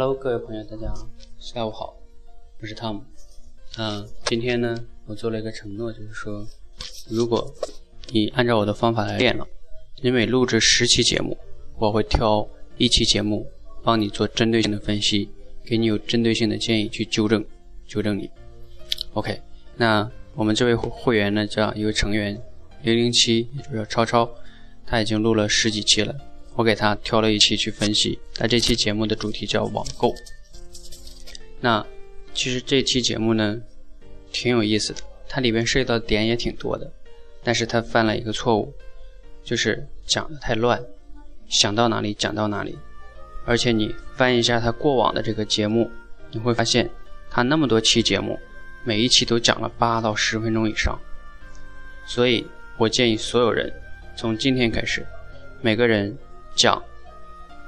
Hello，各位朋友，大家下午好，我是汤姆。嗯，今天呢，我做了一个承诺，就是说，如果你按照我的方法来练了，你每录制十期节目，我会挑一期节目帮你做针对性的分析，给你有针对性的建议去纠正纠正你。OK，那我们这位会员呢，叫一位成员零零七，也就是超超，他已经录了十几期了。我给他挑了一期去分析，他这期节目的主题叫网购。那其实这期节目呢，挺有意思的，它里边涉及到的点也挺多的，但是他犯了一个错误，就是讲的太乱，想到哪里讲到哪里。而且你翻一下他过往的这个节目，你会发现他那么多期节目，每一期都讲了八到十分钟以上。所以我建议所有人从今天开始，每个人。讲，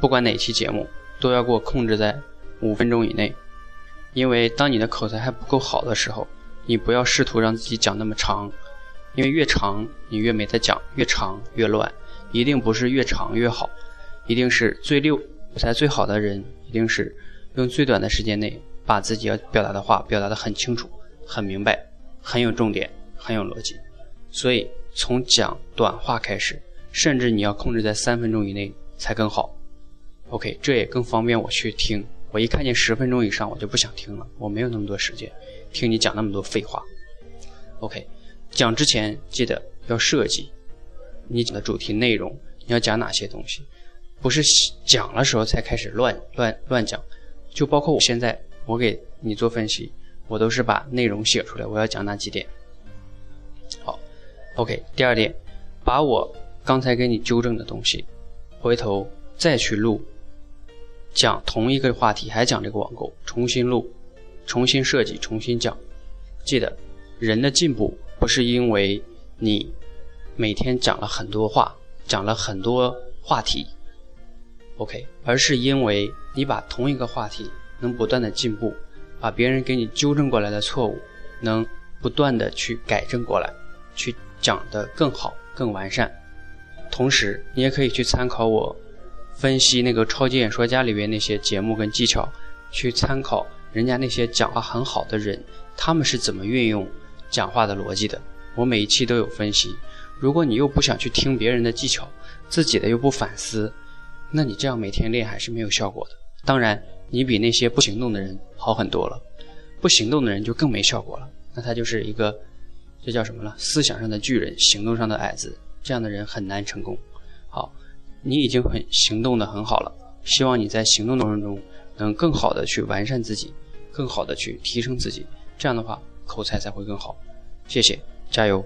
不管哪期节目，都要给我控制在五分钟以内，因为当你的口才还不够好的时候，你不要试图让自己讲那么长，因为越长你越没得讲，越长越乱，一定不是越长越好，一定是最溜口才最好的人，一定是用最短的时间内把自己要表达的话表达的很清楚、很明白、很有重点、很有逻辑，所以从讲短话开始。甚至你要控制在三分钟以内才更好，OK，这也更方便我去听。我一看见十分钟以上，我就不想听了，我没有那么多时间听你讲那么多废话。OK，讲之前记得要设计你讲的主题内容，你要讲哪些东西，不是讲的时候才开始乱乱乱讲。就包括我现在，我给你做分析，我都是把内容写出来，我要讲哪几点。好，OK，第二点，把我。刚才给你纠正的东西，回头再去录，讲同一个话题，还讲这个网购，重新录，重新设计，重新讲。记得，人的进步不是因为你每天讲了很多话，讲了很多话题，OK，而是因为你把同一个话题能不断的进步，把别人给你纠正过来的错误，能不断的去改正过来，去讲得更好、更完善。同时，你也可以去参考我分析那个《超级演说家》里边那些节目跟技巧，去参考人家那些讲话很好的人，他们是怎么运用讲话的逻辑的。我每一期都有分析。如果你又不想去听别人的技巧，自己的又不反思，那你这样每天练还是没有效果的。当然，你比那些不行动的人好很多了。不行动的人就更没效果了。那他就是一个，这叫什么了？思想上的巨人，行动上的矮子。这样的人很难成功。好，你已经很行动的很好了，希望你在行动过程中能更好的去完善自己，更好的去提升自己，这样的话口才才会更好。谢谢，加油。